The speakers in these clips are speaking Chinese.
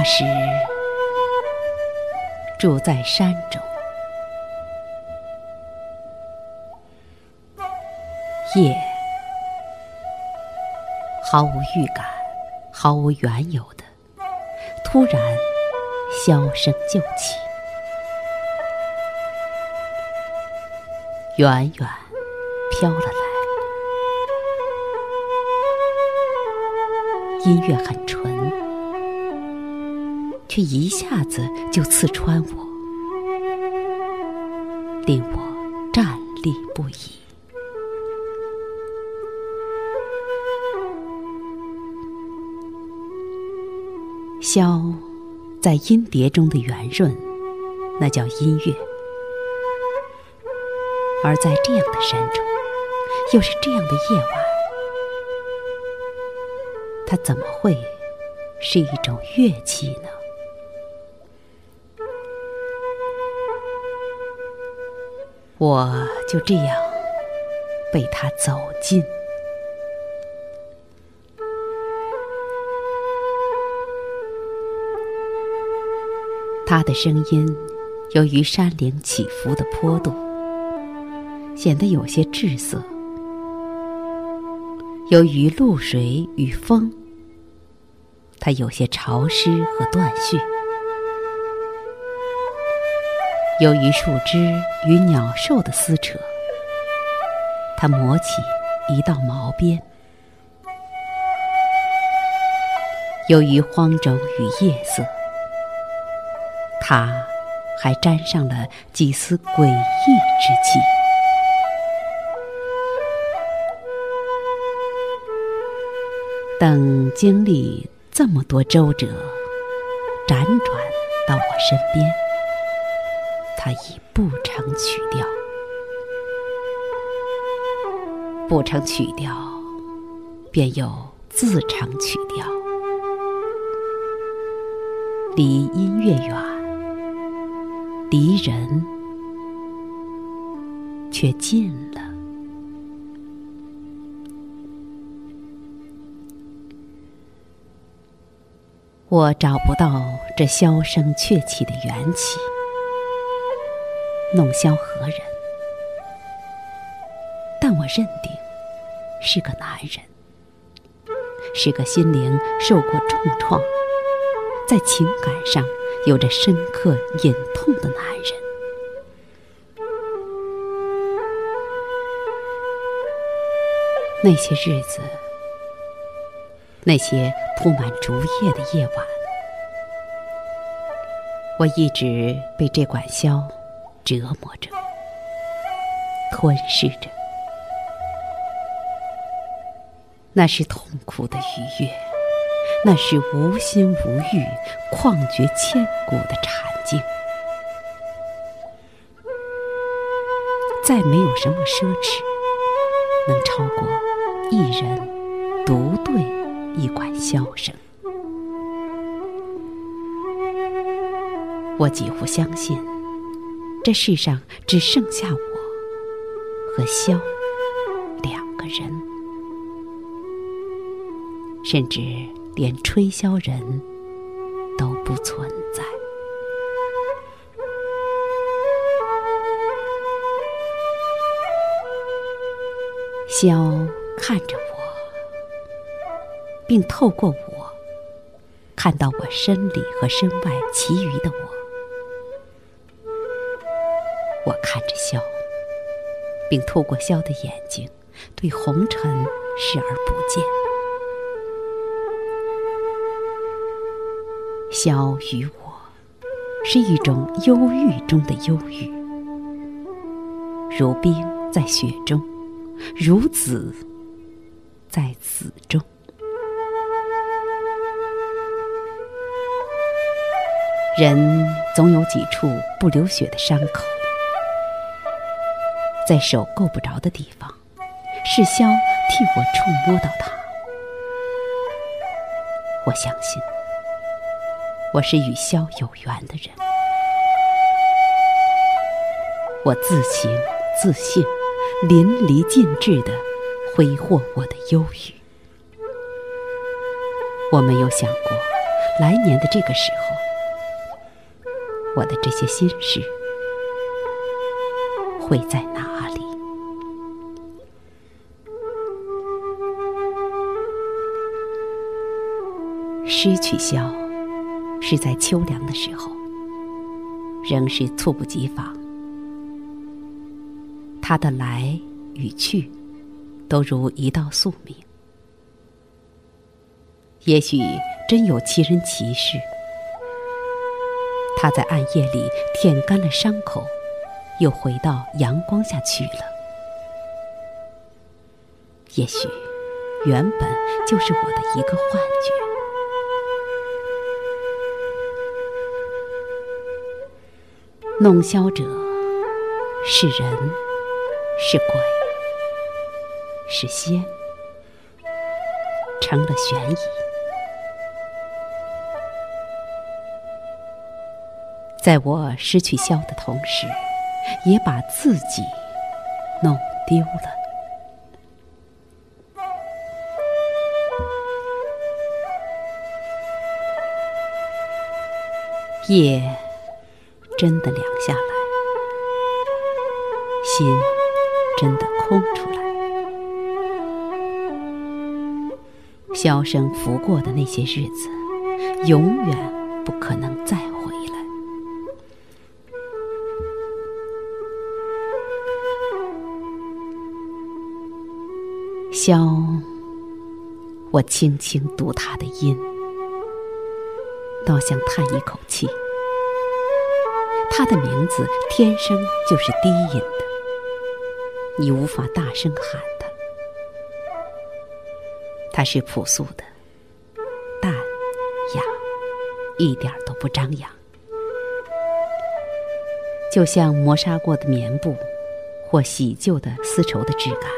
那时住在山中，夜毫无预感、毫无缘由的，突然箫声就起，远远飘了来。音乐很纯，却一下子就刺穿我，令我站立不已。箫在音碟中的圆润，那叫音乐；而在这样的山中，又是这样的夜晚。它怎么会是一种乐器呢？我就这样被他走进。他的声音由于山岭起伏的坡度，显得有些滞涩；由于露水与风。它有些潮湿和断续，由于树枝与鸟兽的撕扯，它磨起一道毛边；由于荒冢与夜色，它还沾上了几丝诡异之气。等经历。这么多周折，辗转到我身边，他已不成曲调，不成曲调，便有自成曲调。离音乐远，离人却近了。我找不到这箫声鹊起的缘起，弄箫何人？但我认定是个男人，是个心灵受过重创，在情感上有着深刻隐痛的男人。那些日子。那些铺满竹叶的夜晚，我一直被这管箫折磨着、吞噬着。那是痛苦的愉悦，那是无心无欲、旷绝千古的禅境。再没有什么奢侈能超过一人独对。一管箫声，我几乎相信，这世上只剩下我和箫两个人，甚至连吹箫人都不存在。箫看着我。并透过我，看到我身里和身外其余的我。并透过箫的眼睛，对红尘视而不见。箫与我，是一种忧郁中的忧郁，如冰在雪中，如子在子中。人总有几处不流血的伤口，在手够不着的地方，是箫替我触摸到它。我相信，我是与箫有缘的人。我自行自信，淋漓尽致的挥霍我的忧郁。我没有想过。来年的这个时候，我的这些心事会在哪里？失去萧，是在秋凉的时候，仍是猝不及防。他的来与去，都如一道宿命。也许真有奇人奇事，他在暗夜里舔干了伤口，又回到阳光下去了。也许原本就是我的一个幻觉。弄箫者是人。是鬼，是仙，成了悬疑。在我失去箫的同时，也把自己弄丢了。夜真的凉下来，心。真的空出来，箫声拂过的那些日子，永远不可能再回来。箫，我轻轻读它的音，倒像叹一口气。它的名字天生就是低音的。你无法大声喊它，它是朴素的、淡雅，一点都不张扬，就像磨砂过的棉布或洗旧的丝绸的质感。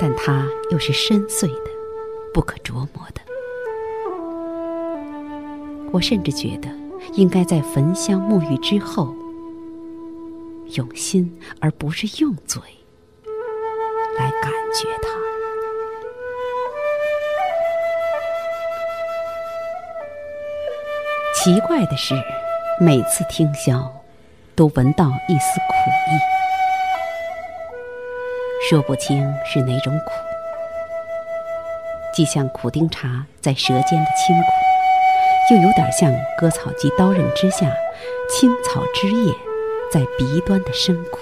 但它又是深邃的、不可琢磨的。我甚至觉得，应该在焚香沐浴之后。用心，而不是用嘴来感觉它。奇怪的是，每次听箫，都闻到一丝苦意，说不清是哪种苦，既像苦丁茶在舌尖的清苦，又有点像割草机刀刃之下青草枝叶。在鼻端的深苦，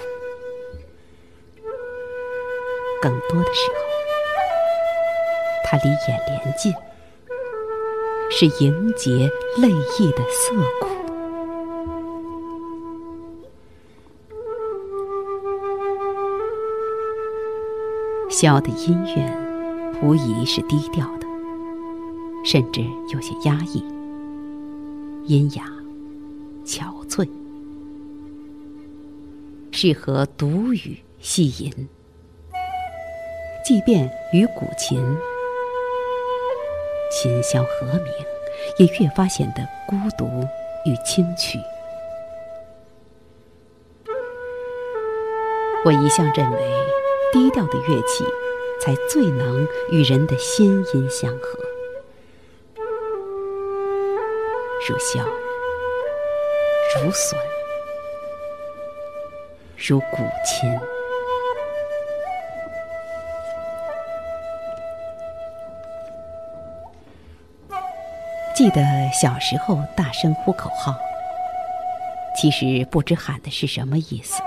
更多的时候，它离眼帘近，是迎接泪意的涩苦。箫的音乐无疑是低调的，甚至有些压抑，阴雅、憔悴。适合独语细吟，即便与古琴，琴箫和鸣，也越发显得孤独与清曲。我一向认为，低调的乐器才最能与人的心音相合，如箫，如笋。如古琴。记得小时候大声呼口号，其实不知喊的是什么意思。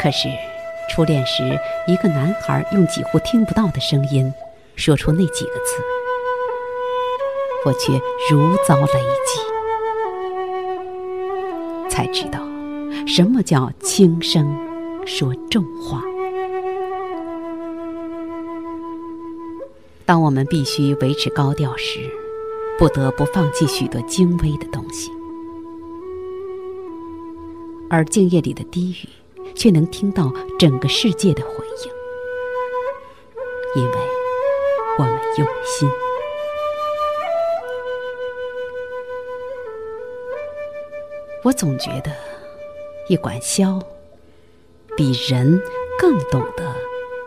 可是初恋时，一个男孩用几乎听不到的声音说出那几个字，我却如遭雷击。才知道，什么叫轻声说重话。当我们必须维持高调时，不得不放弃许多精微的东西，而静夜里的低语，却能听到整个世界的回应，因为我们用心。我总觉得，一管箫比人更懂得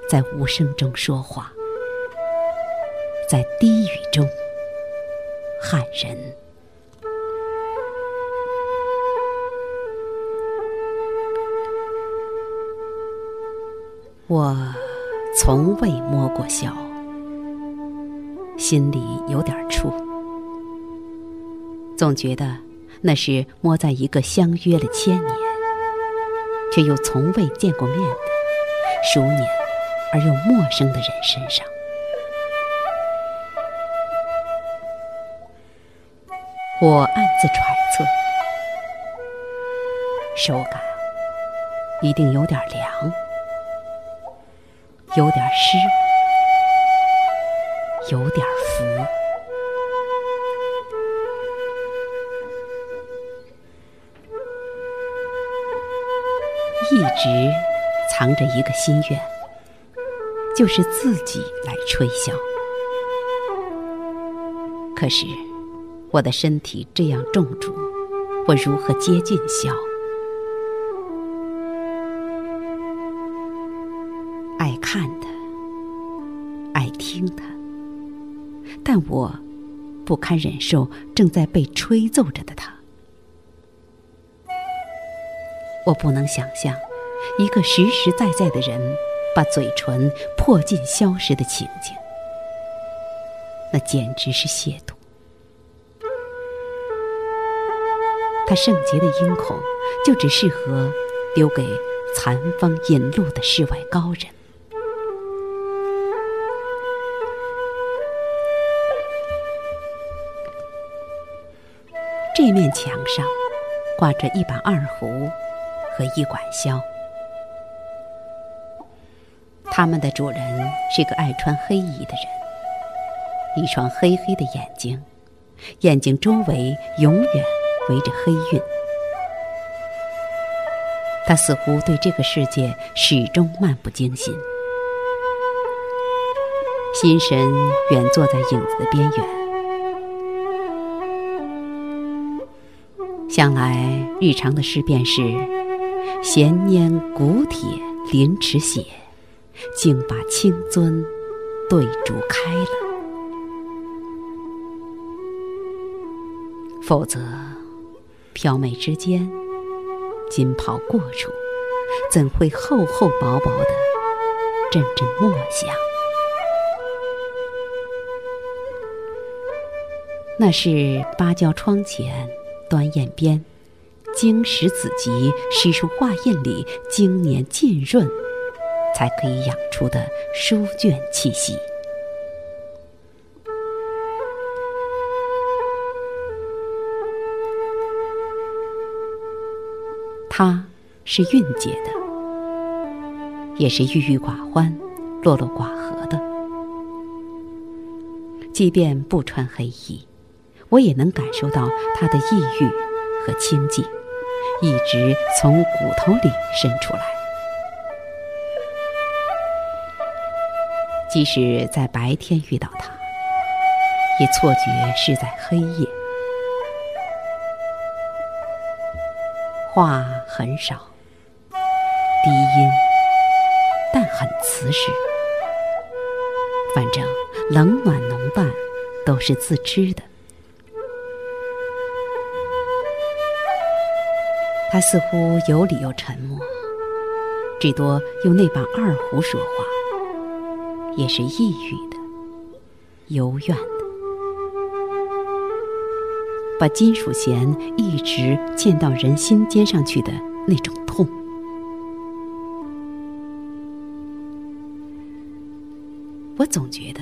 在无声中说话。在低语中撼人。我从未摸过箫，心里有点怵，总觉得那是摸在一个相约了千年，却又从未见过面的熟稔而又陌生的人身上。我暗自揣测，手感一定有点凉。有点湿，有点浮，一直藏着一个心愿，就是自己来吹箫。可是我的身体这样重浊，我如何接近箫？爱听他，但我不堪忍受正在被吹奏着的他。我不能想象一个实实在在的人把嘴唇破尽消失的情景，那简直是亵渎。他圣洁的音孔就只适合留给残风引路的世外高人。这面墙上挂着一把二胡和一管箫，他们的主人是个爱穿黑衣的人，一双黑黑的眼睛，眼睛周围永远围着黑晕。他似乎对这个世界始终漫不经心，心神远坐在影子的边缘。向来日常的事便是：闲拈古铁临池写，竟把青樽对竹开了。否则，飘眉之间，金袍过处，怎会厚厚薄薄的阵阵墨香？那是芭蕉窗前。端砚边，经史子集诗书画印里经年浸润，才可以养出的书卷气息。他是蕴藉的，也是郁郁寡欢、落落寡合的。即便不穿黑衣。我也能感受到他的抑郁和清寂，一直从骨头里渗出来。即使在白天遇到他，也错觉是在黑夜。话很少，低音，但很瓷实。反正冷暖浓淡都是自知的。他似乎有理又沉默，至多用那把二胡说话，也是抑郁的、幽怨的，把金属弦一直溅到人心尖上去的那种痛。我总觉得，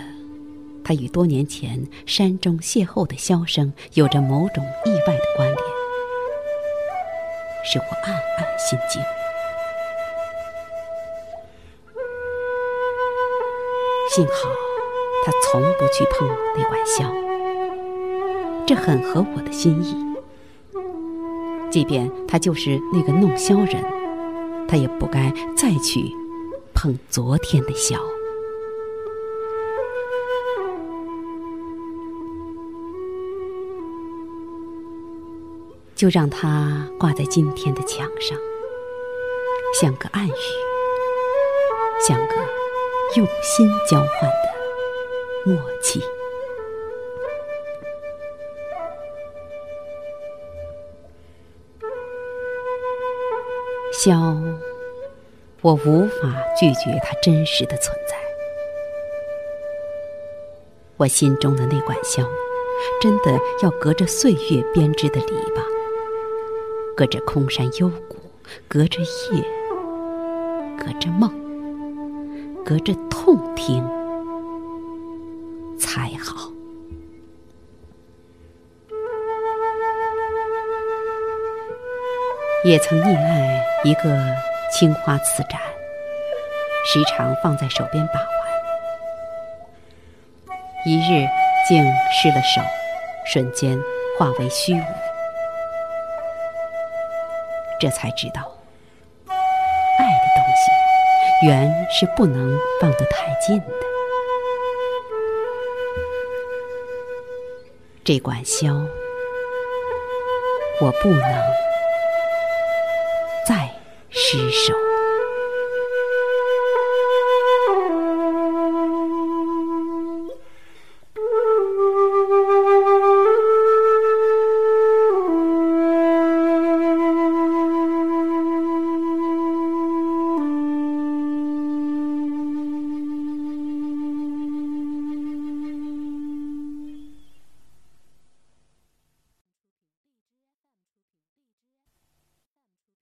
他与多年前山中邂逅的箫声有着某种意外的。使我暗暗心惊。幸好他从不去碰那管箫，这很合我的心意。即便他就是那个弄箫人，他也不该再去碰昨天的箫。就让它挂在今天的墙上像个暗语像个用心交换的默契。箫我无法拒绝它真实的存在。我心中的那管箫真的要隔着岁月编织的篱笆隔着空山幽谷，隔着夜，隔着梦，隔着痛听才好。也曾溺爱一个青花瓷盏，时常放在手边把玩。一日竟失了手，瞬间化为虚无。这才知道，爱的东西缘是不能放得太近的。这管箫，我不能。再失手。